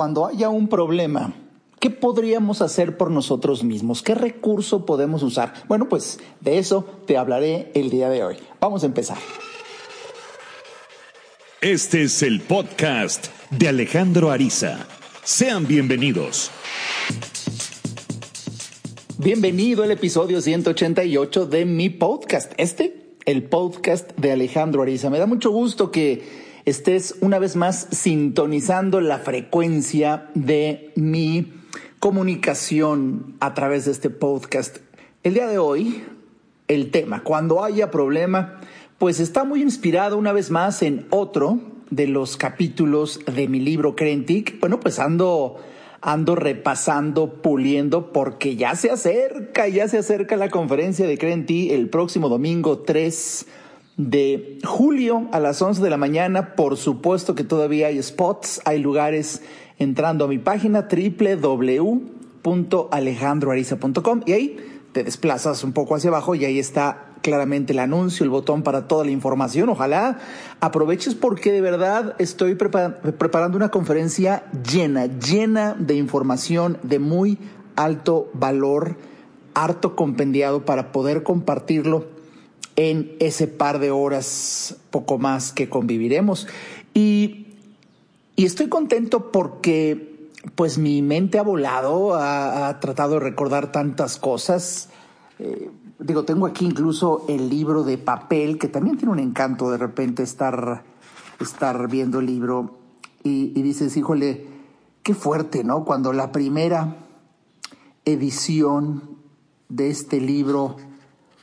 cuando haya un problema, ¿qué podríamos hacer por nosotros mismos? ¿Qué recurso podemos usar? Bueno, pues de eso te hablaré el día de hoy. Vamos a empezar. Este es el podcast de Alejandro Ariza. Sean bienvenidos. Bienvenido al episodio 188 de mi podcast. Este, el podcast de Alejandro Ariza. Me da mucho gusto que estés una vez más sintonizando la frecuencia de mi comunicación a través de este podcast. El día de hoy, el tema, cuando haya problema, pues está muy inspirado una vez más en otro de los capítulos de mi libro Crentic. Bueno, pues ando ando repasando, puliendo, porque ya se acerca, ya se acerca la conferencia de Crenti el próximo domingo 3 de julio a las 11 de la mañana. Por supuesto que todavía hay spots, hay lugares entrando a mi página www.alejandroariza.com y ahí te desplazas un poco hacia abajo y ahí está claramente el anuncio, el botón para toda la información. Ojalá aproveches porque de verdad estoy preparando una conferencia llena, llena de información de muy alto valor, harto compendiado para poder compartirlo en ese par de horas, poco más que conviviremos. Y, y estoy contento porque pues mi mente ha volado, ha, tratado de recordar tantas cosas. Eh, digo, tengo aquí incluso el libro de papel, que también tiene un encanto de repente estar, estar viendo el libro y, y dices, híjole, qué fuerte, ¿no? Cuando la primera edición de este libro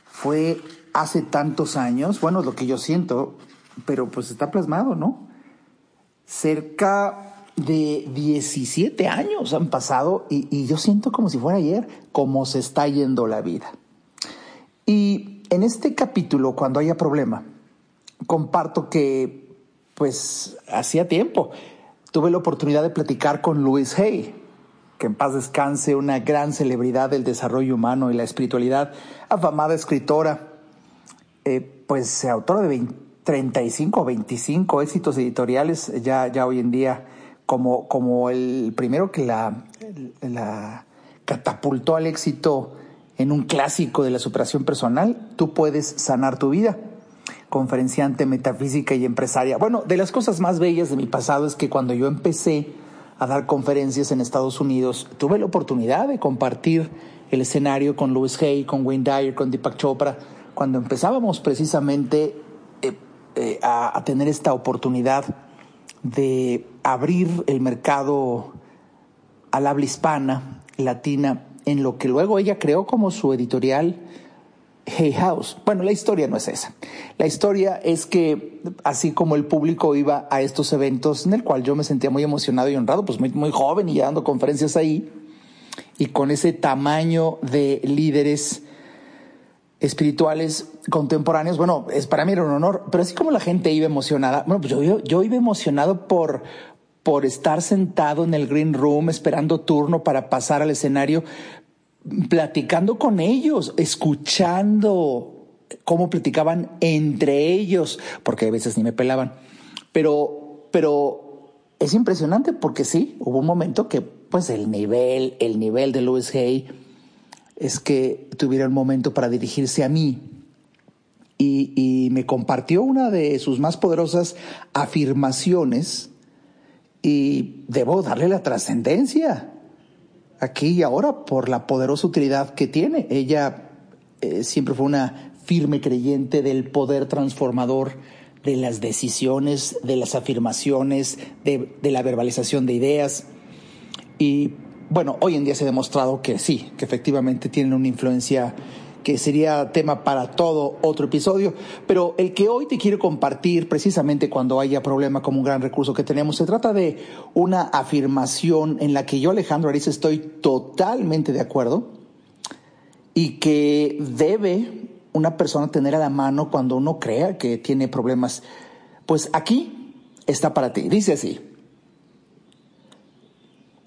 fue hace tantos años, bueno, lo que yo siento, pero pues está plasmado, ¿no? Cerca de 17 años han pasado y, yo siento como si fuera ayer, como se está yendo la vida. Y en este capítulo, cuando haya problema, comparto que, pues, hacía tiempo tuve la oportunidad de platicar con Louis Hay, que en paz descanse, una gran celebridad del desarrollo humano y la espiritualidad, afamada escritora, eh, pues autora de 35 o 25 éxitos editoriales ya, ya hoy en día, como, como el primero que la, la catapultó al éxito en un clásico de la superación personal, tú puedes sanar tu vida. Conferenciante, metafísica y empresaria. Bueno, de las cosas más bellas de mi pasado es que cuando yo empecé a dar conferencias en Estados Unidos, tuve la oportunidad de compartir el escenario con Louis Hay, con Wayne Dyer, con Deepak Chopra, cuando empezábamos precisamente eh, eh, a, tener esta oportunidad de abrir el mercado al habla hispana, latina, en lo que luego ella creó como su editorial Hay House. Bueno, la historia no es esa. La historia es que así como el público iba a estos eventos en el cual yo me sentía muy emocionado y honrado, pues muy, muy joven y dando conferencias ahí, y con ese tamaño de líderes espirituales contemporáneos, bueno, es para mí era un honor, pero así como la gente iba emocionada, bueno, pues yo, yo, yo iba emocionado por, por estar sentado en el green room esperando turno para pasar al escenario, platicando con ellos, escuchando cómo platicaban entre ellos, porque a veces ni me pelaban. Pero, pero es impresionante porque sí, hubo un momento que pues el nivel, el nivel de Louis Hay es que tuviera un momento para dirigirse a mí y, me compartió una de sus más poderosas afirmaciones y debo darle la trascendencia aquí y ahora por la poderosa utilidad que tiene. Ella eh, siempre fue una firme creyente del poder transformador de las decisiones, de las afirmaciones, de, de la verbalización de ideas. Y bueno, hoy en día se ha demostrado que sí, que efectivamente tienen una influencia que sería tema para todo otro episodio, pero el que hoy te quiero compartir precisamente cuando haya problema como un gran recurso que tenemos, se trata de una afirmación en la que yo, Alejandro Ariza, estoy totalmente de acuerdo y que debe una persona tener a la mano cuando uno crea que tiene problemas. Pues aquí está para ti. Dice así.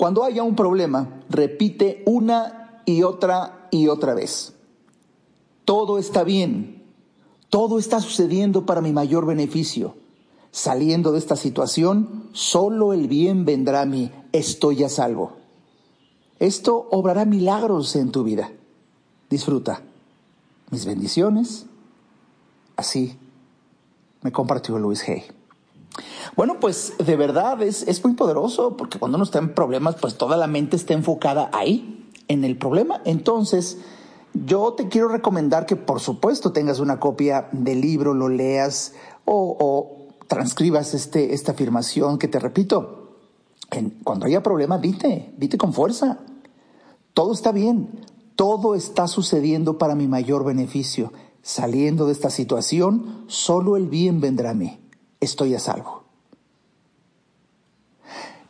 Cuando haya un problema, repite una y otra y otra vez todo está bien, todo está sucediendo para mi mayor beneficio. Saliendo de esta situación, solo el bien vendrá a mí. Estoy a salvo. Esto obrará milagros en tu vida. Disfruta mis bendiciones. Así me compartió Luis Hay. Bueno, pues de verdad es, es muy poderoso porque cuando uno está en problemas, pues toda la mente está enfocada ahí, en el problema. Entonces, yo te quiero recomendar que por supuesto tengas una copia del libro, lo leas o, transcribas este, esta afirmación que te repito. cuando haya problema, dite, dite con fuerza. Todo está bien, todo está sucediendo para mi mayor beneficio. Saliendo de esta situación, solo el bien vendrá a mí. Estoy a salvo.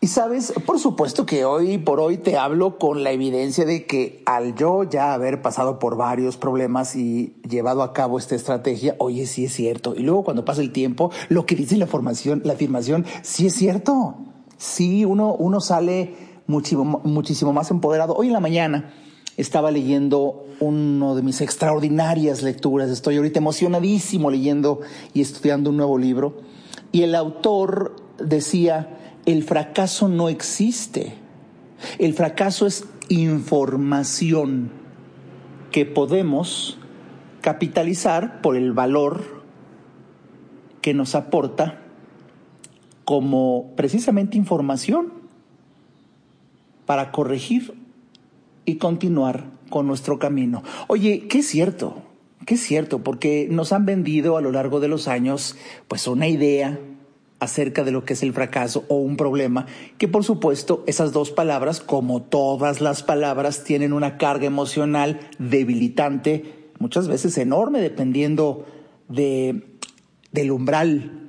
Y sabes, por supuesto que hoy por hoy te hablo con la evidencia de que al yo ya haber pasado por varios problemas y llevado a cabo esta estrategia, oye, sí es cierto. Y luego cuando pasa el tiempo, lo que dice la formación, la afirmación, sí es cierto. Sí, uno, uno sale muchísimo, muchísimo más empoderado. Hoy en la mañana estaba leyendo uno de mis extraordinarias lecturas. Estoy ahorita emocionadísimo leyendo y estudiando un nuevo libro. Y el autor decía, el fracaso no existe. El fracaso es información que podemos capitalizar por el valor que nos aporta como precisamente información para corregir y continuar con nuestro camino. Oye, ¿qué es cierto? ¿Qué es cierto? Porque nos han vendido a lo largo de los años pues una idea acerca de lo que es el fracaso o un problema, que por supuesto esas dos palabras, como todas las palabras, tienen una carga emocional debilitante, muchas veces enorme, dependiendo de, del umbral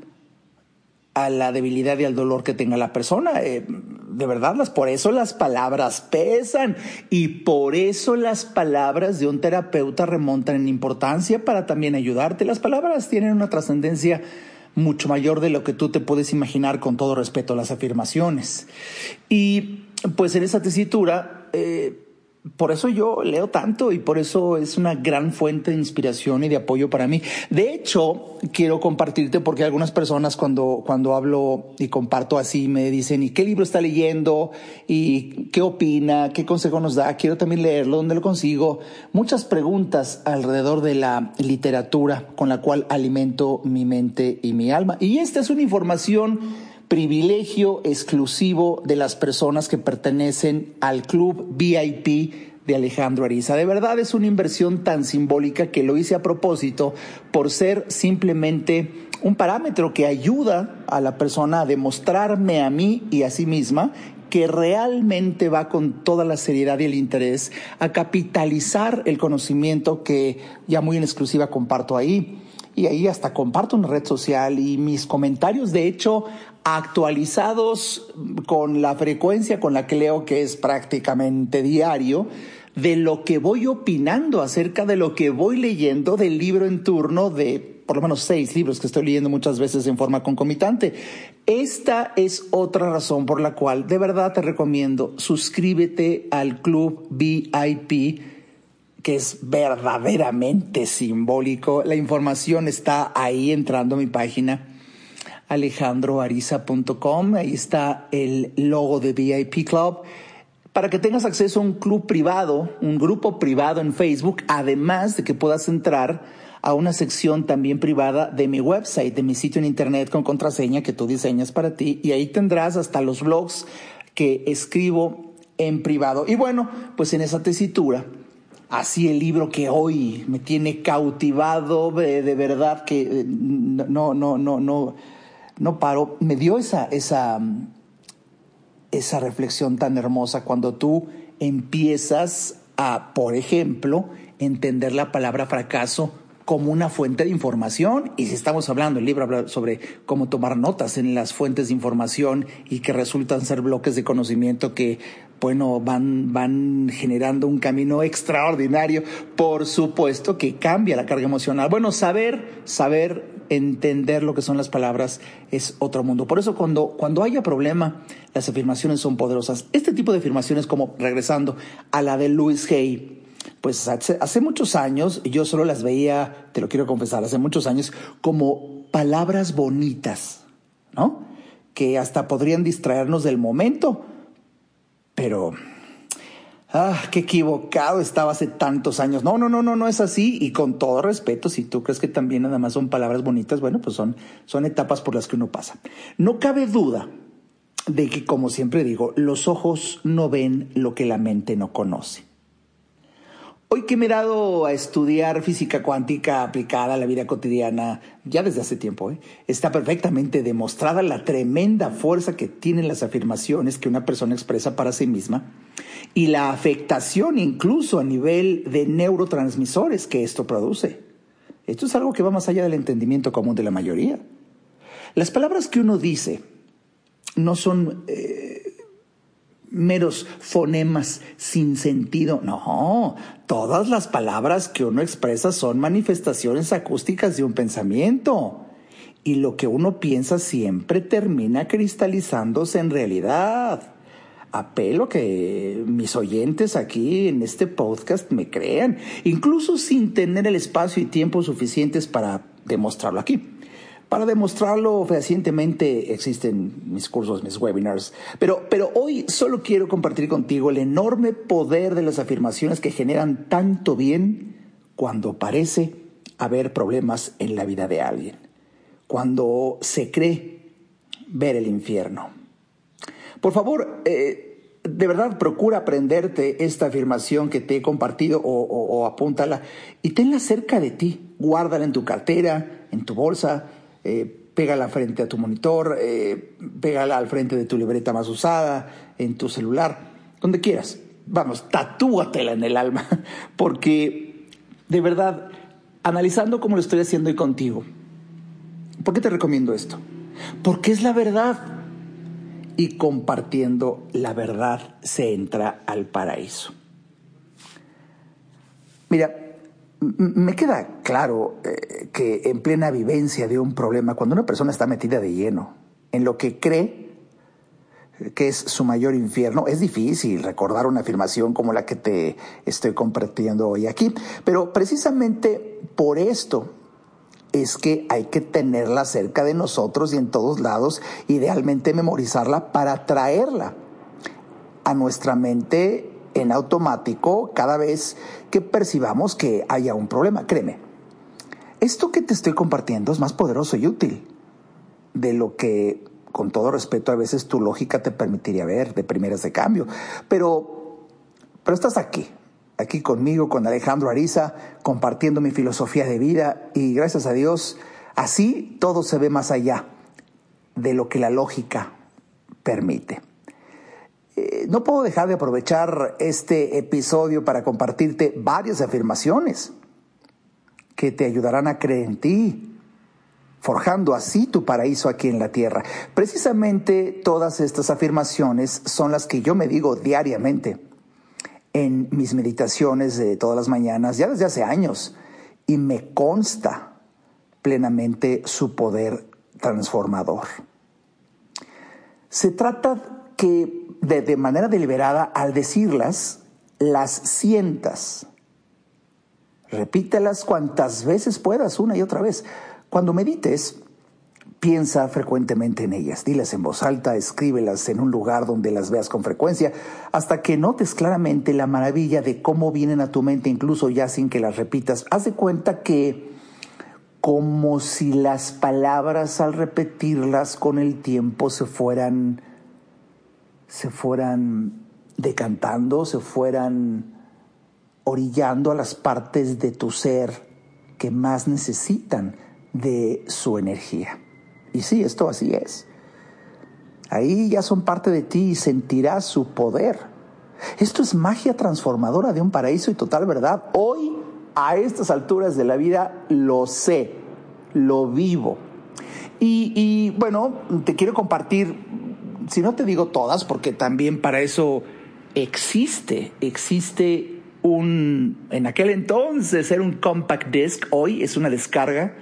a la debilidad y al dolor que tenga la persona. Eh, de verdad, por eso las palabras pesan y por eso las palabras de un terapeuta remontan en importancia para también ayudarte. Las palabras tienen una trascendencia mucho mayor de lo que tú te puedes imaginar con todo respeto a las afirmaciones. Y pues en esa tesitura, eh, por eso yo leo tanto y por eso es una gran fuente de inspiración y de apoyo para mí. De hecho, quiero compartirte porque algunas personas cuando, cuando hablo y comparto así me dicen, ¿y qué libro está leyendo? ¿Y qué opina? ¿Qué consejo nos da? Quiero también leerlo, ¿dónde lo consigo? Muchas preguntas alrededor de la literatura con la cual alimento mi mente y mi alma. Y esta es una información privilegio exclusivo de las personas que pertenecen al club VIP de Alejandro Ariza. De verdad es una inversión tan simbólica que lo hice a propósito por ser simplemente un parámetro que ayuda a la persona a demostrarme a mí y a sí misma que realmente va con toda la seriedad y el interés a capitalizar el conocimiento que ya muy en exclusiva comparto ahí y ahí hasta comparto una red social y mis comentarios, de hecho, actualizados con la frecuencia con la que leo, que es prácticamente diario, de lo que voy opinando acerca de lo que voy leyendo del libro en turno de por lo menos seis libros que estoy leyendo muchas veces en forma concomitante. Esta es otra razón por la cual de verdad te recomiendo suscríbete al club VIP que es verdaderamente simbólico. La información está ahí entrando a mi página alejandroariza.com. Ahí está el logo de VIP Club. Para que tengas acceso a un club privado, un grupo privado en Facebook, además de que puedas entrar a una sección también privada de mi website, de mi sitio en internet con contraseña que tú diseñas para ti. Y ahí tendrás hasta los blogs que escribo en privado. Y bueno, pues en esa tesitura así el libro que hoy me tiene cautivado de, verdad que eh, no, no, no, no, no paro. Me dio esa, esa, esa reflexión tan hermosa cuando tú empiezas a, por ejemplo, entender la palabra fracaso como una fuente de información. Y si estamos hablando, el libro habla sobre cómo tomar notas en las fuentes de información y que resultan ser bloques de conocimiento que bueno, van, van generando un camino extraordinario. Por supuesto que cambia la carga emocional. Bueno, saber, saber entender lo que son las palabras es otro mundo. Por eso cuando, cuando haya problema, las afirmaciones son poderosas. Este tipo de afirmaciones, como regresando a la de Louis Hay, pues hace, muchos años, yo solo las veía, te lo quiero confesar, hace muchos años, como palabras bonitas ¿no? Que hasta podrían distraernos del momento. Pero, ah, qué equivocado estaba hace tantos años. No, no, no, no, no es así. Y con todo respeto, si tú crees que también nada más son palabras bonitas, bueno, pues son, son etapas por las que uno pasa. No cabe duda de que, como siempre digo, los ojos no ven lo que la mente no conoce. Hoy que me he dado a estudiar física cuántica aplicada a la vida cotidiana, ya desde hace tiempo, ¿eh? está perfectamente demostrada la tremenda fuerza que tienen las afirmaciones que una persona expresa para sí misma y la afectación incluso a nivel de neurotransmisores que esto produce. Esto es algo que va más allá del entendimiento común de la mayoría. Las palabras que uno dice no son eh, meros fonemas sin sentido. No, todas las palabras que uno expresa son manifestaciones acústicas de un pensamiento. Y lo que uno piensa siempre termina cristalizándose en realidad. Apelo que mis oyentes aquí en este podcast me crean, incluso sin tener el espacio y tiempo suficientes para demostrarlo aquí. Para demostrarlo fehacientemente existen mis cursos, mis webinars, pero, pero hoy solo quiero compartir contigo el enorme poder de las afirmaciones que generan tanto bien cuando parece haber problemas en la vida de alguien, cuando se cree ver el infierno. Por favor, eh, de verdad procura aprenderte esta afirmación que te he compartido o, o apúntala y tenla cerca de ti, guárdala en tu cartera, en tu bolsa, eh, pégala frente a tu monitor, eh, pégala al frente de tu libreta más usada, en tu celular, donde quieras. Vamos, tatúatela en el alma, porque de verdad, analizando como lo estoy haciendo hoy contigo, ¿por qué te recomiendo esto? Porque es la verdad. Y compartiendo la verdad se entra al paraíso. Mira, me queda claro eh, que en plena vivencia de un problema, cuando una persona está metida de lleno en lo que cree que es su mayor infierno, es difícil recordar una afirmación como la que te estoy compartiendo hoy aquí. Pero precisamente por esto es que hay que tenerla cerca de nosotros y en todos lados, idealmente memorizarla para traerla a nuestra mente en automático cada vez que percibamos que haya un problema. Créeme, esto que te estoy compartiendo es más poderoso y útil de lo que, con todo respeto, a veces tu lógica te permitiría ver de primeras de cambio. Pero, pero estás aquí, aquí conmigo, con Alejandro Ariza, compartiendo mi filosofía de vida y gracias a Dios, así todo se ve más allá de lo que la lógica permite. Eh, no puedo dejar de aprovechar este episodio para compartirte varias afirmaciones que te ayudarán a creer en ti, forjando así tu paraíso aquí en la tierra. Precisamente todas estas afirmaciones son las que yo me digo diariamente en mis meditaciones de todas las mañanas, ya desde hace años, y me consta plenamente su poder transformador. Se trata que de, manera deliberada, al decirlas, las sientas. Repítelas cuantas veces puedas, una y otra vez. Cuando medites, piensa frecuentemente en ellas. Dilas en voz alta, escríbelas en un lugar donde las veas con frecuencia, hasta que notes claramente la maravilla de cómo vienen a tu mente, incluso ya sin que las repitas. Haz de cuenta que como si las palabras al repetirlas con el tiempo se fueran se fueran decantando, se fueran orillando a las partes de tu ser que más necesitan de su energía. Y sí, esto así es. Ahí ya son parte de ti y sentirás su poder. Esto es magia transformadora de un paraíso y total verdad. Hoy, a estas alturas de la vida, lo sé, lo vivo. Y, y bueno, te quiero compartir si no te digo todas, porque también para eso existe, existe un, en aquel entonces era un compact disc, hoy es una descarga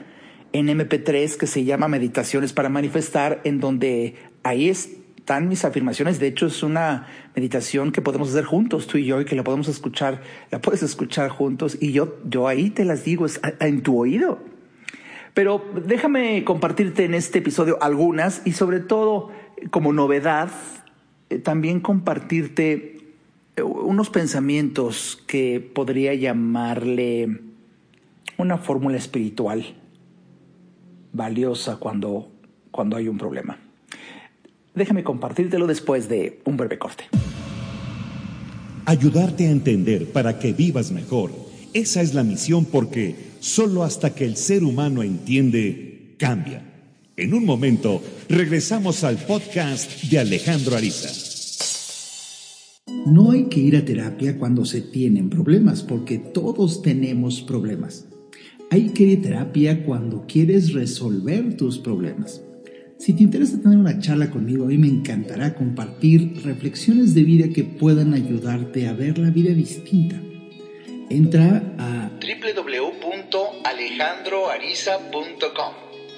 en MP3 que se llama Meditaciones para Manifestar, en donde ahí están mis afirmaciones. De hecho, es una meditación que podemos hacer juntos, tú y yo, y que la podemos escuchar, la puedes escuchar juntos, y yo, yo ahí te las digo, es en tu oído. Pero déjame compartirte en este episodio algunas y sobre todo como novedad, eh, también compartirte eh, unos pensamientos que podría llamarle una fórmula espiritual valiosa cuando, cuando hay un problema. Déjame compartírtelo después de un breve corte. Ayudarte a entender para que vivas mejor. Esa es la misión porque solo hasta que el ser humano entiende, cambia. En un momento, regresamos al podcast de Alejandro Ariza. No hay que ir a terapia cuando se tienen problemas, porque todos tenemos problemas. Hay que ir a terapia cuando quieres resolver tus problemas. Si te interesa tener una charla conmigo, a mí me encantará compartir reflexiones de vida que puedan ayudarte a ver la vida distinta. Entra a www.alejandroariza.com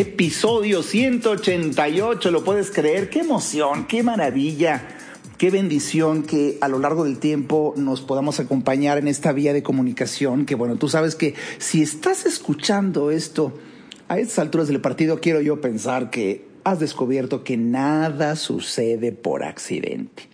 Episodio 188, ¿lo puedes creer? ¡Qué emoción, qué maravilla! Qué bendición que a lo largo del tiempo nos podamos acompañar en esta vía de comunicación, que bueno, tú sabes que si estás escuchando esto a estas alturas del partido, quiero yo pensar que has descubierto que nada sucede por accidente.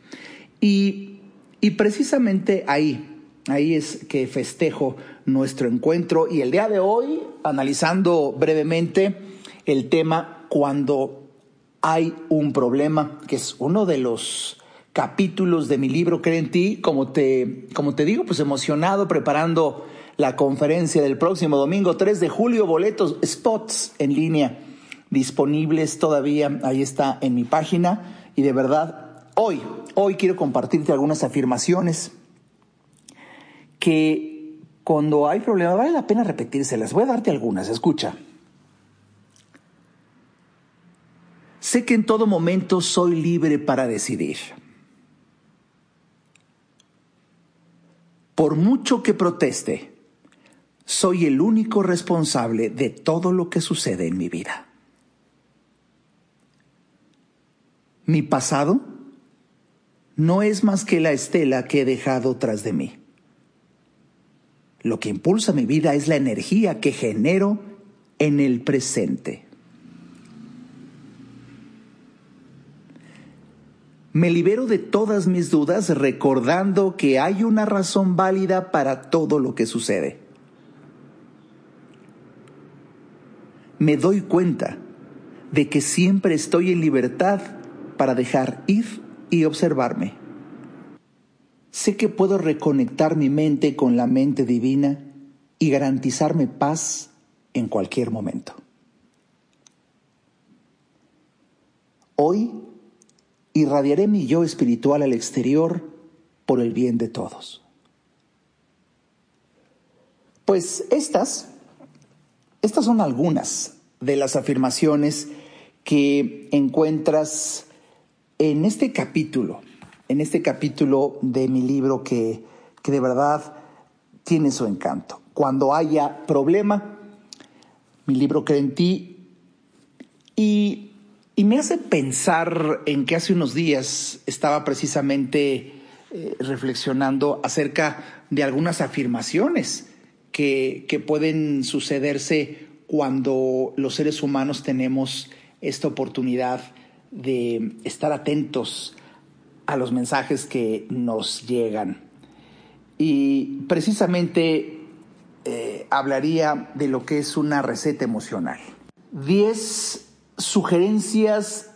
Y, y precisamente ahí, ahí es que festejo nuestro encuentro y el día de hoy, analizando brevemente el tema cuando hay un problema, que es uno de los capítulos de mi libro Cree en ti, como te, como te digo, pues emocionado preparando la conferencia del próximo domingo 3 de julio, boletos, spots en línea disponibles todavía, ahí está en mi página y de verdad, hoy, hoy quiero compartirte algunas afirmaciones que cuando hay problemas vale la pena repetírselas, voy a darte algunas, escucha. Sé que en todo momento soy libre para decidir. Por mucho que proteste, soy el único responsable de todo lo que sucede en mi vida. Mi pasado no es más que la estela que he dejado tras de mí. Lo que impulsa mi vida es la energía que genero en el presente. Me libero de todas mis dudas recordando que hay una razón válida para todo lo que sucede. Me doy cuenta de que siempre estoy en libertad para dejar ir y observarme. Sé que puedo reconectar mi mente con la mente divina y garantizarme paz en cualquier momento. Hoy irradiaré mi yo espiritual al exterior por el bien de todos. Pues estas, estas son algunas de las afirmaciones que encuentras en este capítulo, en este capítulo de mi libro que, que de verdad tiene su encanto. Cuando haya problema, mi libro cree en ti y y me hace pensar en que hace unos días estaba precisamente eh, reflexionando acerca de algunas afirmaciones que, que pueden sucederse cuando los seres humanos tenemos esta oportunidad de estar atentos a los mensajes que nos llegan. Y precisamente eh, hablaría de lo que es una receta emocional. Diez sugerencias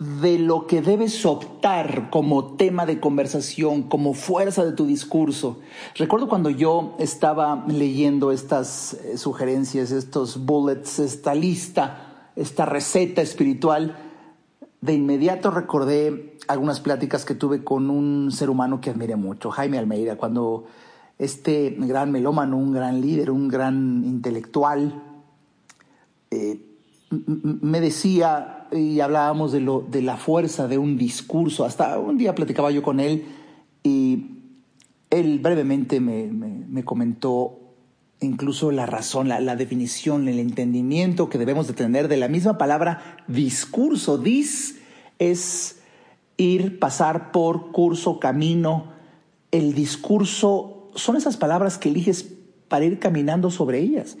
de lo que debes optar como tema de conversación, como fuerza de tu discurso. Recuerdo cuando yo estaba leyendo estas eh, sugerencias, estos bullets, esta lista, esta receta espiritual, de inmediato recordé algunas pláticas que tuve con un ser humano que admiré mucho, Jaime Almeida, cuando este gran melómano, un gran líder, un gran intelectual, eh, me decía y hablábamos de, lo, de la fuerza de un discurso. Hasta un día platicaba yo con él y él brevemente me, comentó incluso la razón, la, la, definición, el entendimiento que debemos de tener de la misma palabra discurso. Dis es ir, pasar por, curso, camino. El discurso son esas palabras que eliges para ir caminando sobre ellas.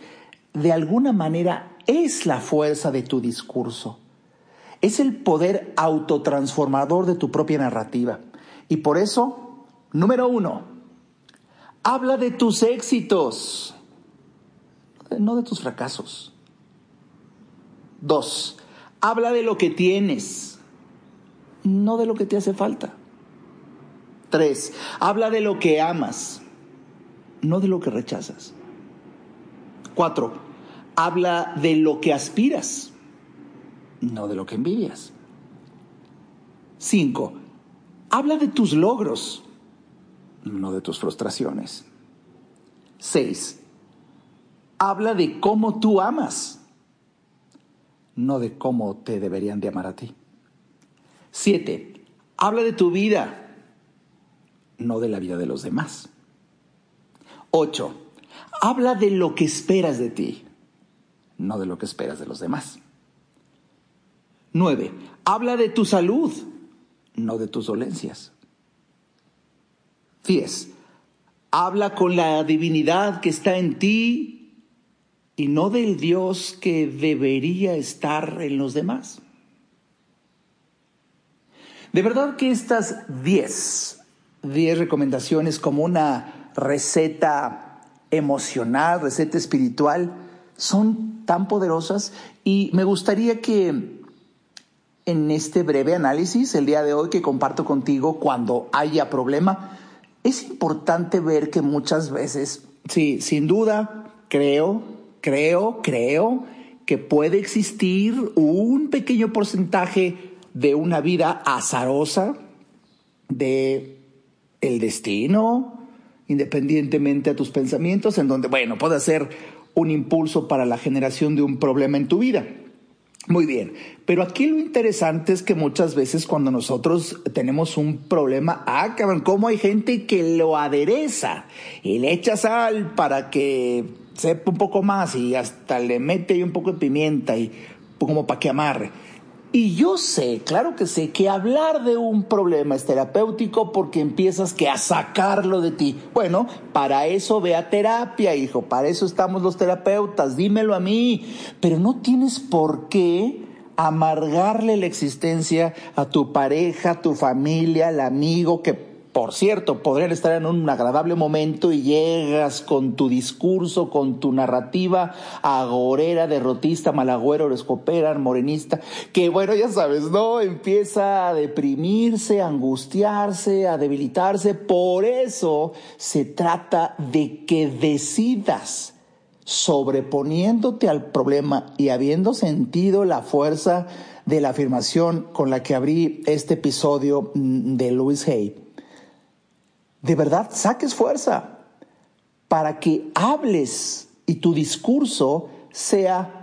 De alguna manera es la fuerza de tu discurso. Es el poder autotransformador de tu propia narrativa. Y por eso, número uno, Habla de tus éxitos, no de tus fracasos. Dos, habla de lo que tienes, no de lo que te hace falta. Tres, habla de lo que amas, no de lo que rechazas. Cuatro, habla de lo que aspiras, no de lo que envidias. Cinco, habla de tus logros, no de tus frustraciones. 6. Habla de cómo tú amas, no de cómo te deberían de amar a ti. 7. Habla de tu vida, no de la vida de los demás. 8. Habla de lo que esperas de ti, no de lo que esperas de los demás. 9. Habla de tu salud, no de tus dolencias. 10. Habla con la divinidad que está en ti y no del Dios que debería estar en los demás. De verdad que estas 10, 10 recomendaciones como una receta emocional, receta espiritual, son tan poderosas y me gustaría que en este breve análisis, el día de hoy que comparto contigo, cuando haya problema, es importante ver que muchas veces, sí, sin duda, creo, creo, creo que puede existir un pequeño porcentaje de una vida azarosa, de el destino, independientemente a tus pensamientos, en donde, bueno, puede ser un impulso para la generación de un problema en tu vida. Muy bien, pero aquí lo interesante es que muchas veces cuando nosotros tenemos un problema, ah, cabrón, cómo hay gente que lo adereza y le echa sal para que sepa un poco más y hasta le mete un poco de pimienta y como para que amarre. Y yo sé, claro que sé, que hablar de un problema es terapéutico porque empiezas que a sacarlo de ti. Bueno, para eso ve a terapia, hijo, para eso estamos los terapeutas, dímelo a mí. Pero no tienes por qué amargarle la existencia a tu pareja, a tu familia, al amigo que por cierto, podrían estar en un agradable momento y llegas con tu discurso, con tu narrativa agorera, derrotista, malagüero, escopera, morenista, que bueno, ya sabes, ¿no? Empieza a deprimirse, a angustiarse, a debilitarse. Por eso se trata de que decidas sobreponiéndote al problema y habiendo sentido la fuerza de la afirmación con la que abrí este episodio de Louis Hay de verdad saques fuerza para que hables y tu discurso sea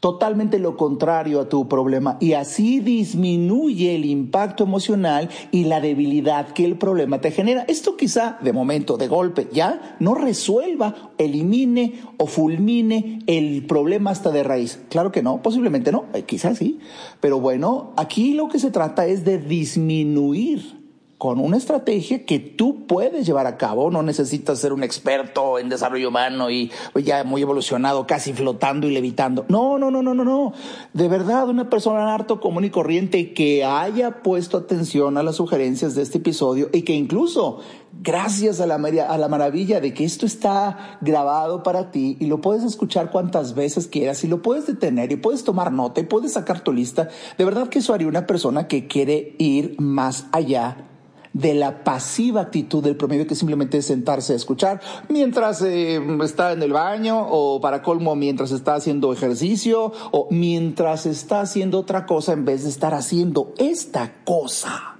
totalmente lo contrario a tu problema y así disminuye el impacto emocional y la debilidad que el problema te genera. Esto quizá de momento, de golpe, ya no resuelva, elimine o fulmine el problema hasta de raíz. Claro que no, posiblemente no, eh, quizás sí, pero bueno, aquí lo que se trata es de disminuir con una estrategia que tú puedes llevar a cabo. No necesitas ser un experto en desarrollo humano y ya muy evolucionado, casi flotando y levitando. No, no, no, no, no, no. De verdad, una persona harto común y corriente que haya puesto atención a las sugerencias de este episodio y que incluso gracias a la, a la maravilla de que esto está grabado para ti y lo puedes escuchar cuantas veces quieras y lo puedes detener y puedes tomar nota y puedes sacar tu lista. De verdad que eso haría una persona que quiere ir más allá de la pasiva actitud del promedio que simplemente es sentarse a escuchar mientras eh, está en el baño o para colmo mientras está haciendo ejercicio o mientras está haciendo otra cosa en vez de estar haciendo esta cosa.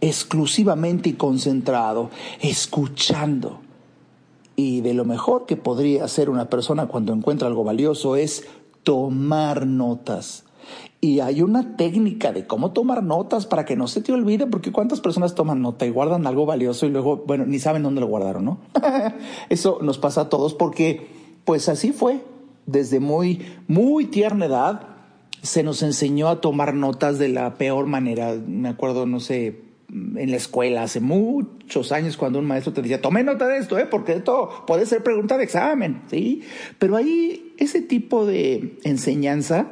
exclusivamente y concentrado, escuchando. Y de lo mejor que podría hacer una persona cuando encuentra algo valioso es tomar notas. Y hay una técnica de cómo tomar notas para que no se te olvide, porque cuántas personas toman nota y guardan algo valioso y luego, bueno, ni saben dónde lo guardaron, ¿no? Eso nos pasa a todos porque, pues así fue, desde muy, muy tierna edad, se nos enseñó a tomar notas de la peor manera. Me acuerdo, no sé, en la escuela hace muchos años cuando un maestro te decía, tome nota de esto, ¿eh? porque esto puede ser pregunta de examen, ¿sí? Pero ahí ese tipo de enseñanza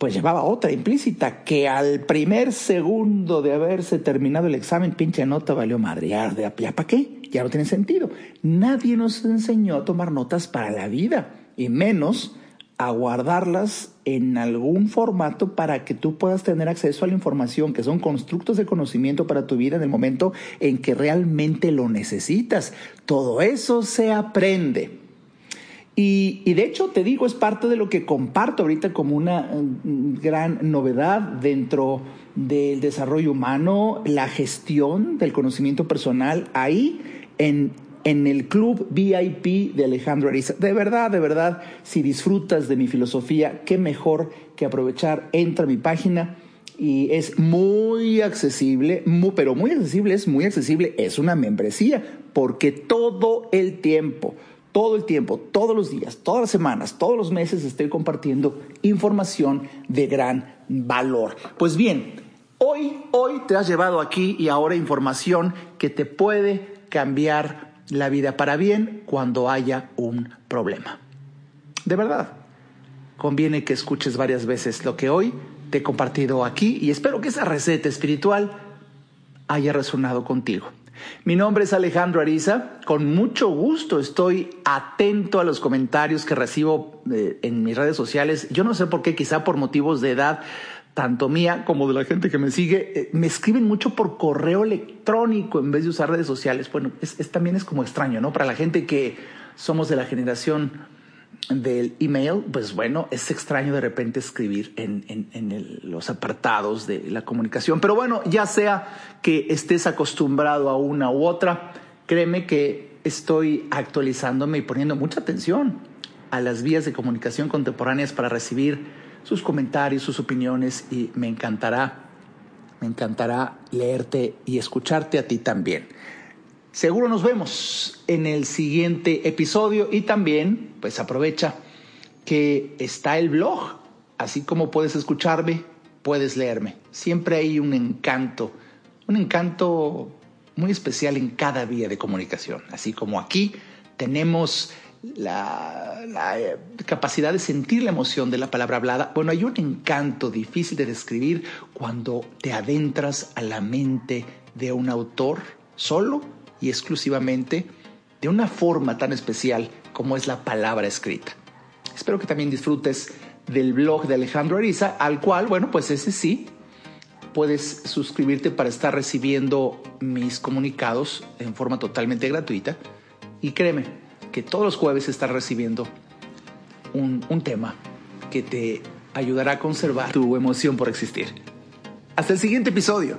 pues llevaba otra implícita, que al primer segundo de haberse terminado el examen, pinche nota valió madre. ¿Ya, ya para qué? Ya no tiene sentido. Nadie nos enseñó a tomar notas para la vida, y menos a guardarlas en algún formato para que tú puedas tener acceso a la información, que son constructos de conocimiento para tu vida en el momento en que realmente lo necesitas. Todo eso se aprende. Y, de hecho, te digo, es parte de lo que comparto ahorita como una mm, gran novedad dentro del desarrollo humano, la gestión del conocimiento personal ahí en, en el club VIP de Alejandro Ariza. De verdad, de verdad, si disfrutas de mi filosofía, qué mejor que aprovechar, entra a mi página y es muy accesible, pero muy accesible, es muy accesible, es una membresía, porque todo el tiempo todo el tiempo, todos los días, todas las semanas, todos los meses estoy compartiendo información de gran valor. Pues bien, hoy, hoy te has llevado aquí y ahora información que te puede cambiar la vida para bien cuando haya un problema. De verdad, conviene que escuches varias veces lo que hoy te he compartido aquí y espero que esa receta espiritual haya resonado contigo. Mi nombre es Alejandro Ariza. Con mucho gusto estoy atento a los comentarios que recibo eh, en mis redes sociales. Yo no sé por qué, quizá por motivos de edad, tanto mía como de la gente que me sigue, eh, me escriben mucho por correo electrónico en vez de usar redes sociales. Bueno, es, también es como extraño, ¿no? Para la gente que somos de la generación del email, pues bueno, es extraño de repente escribir en, los apartados de la comunicación. Pero bueno, ya sea que estés acostumbrado a una u otra, créeme que estoy actualizándome y poniendo mucha atención a las vías de comunicación contemporáneas para recibir sus comentarios, sus opiniones y me encantará, me encantará leerte y escucharte a ti también. Seguro nos vemos en el siguiente episodio y también, pues aprovecha que está el blog, así como puedes escucharme, puedes leerme. Siempre hay un encanto, un encanto muy especial en cada vía de comunicación, así como aquí tenemos la, eh, capacidad de sentir la emoción de la palabra hablada. Bueno, hay un encanto difícil de describir cuando te adentras a la mente de un autor solo y exclusivamente de una forma tan especial como es la palabra escrita. Espero que también disfrutes del blog de Alejandro Ariza, al cual, bueno, pues ese sí, puedes suscribirte para estar recibiendo mis comunicados en forma totalmente gratuita. Y créeme que todos los jueves estás recibiendo un, un tema que te ayudará a conservar tu emoción por existir. Hasta el siguiente episodio.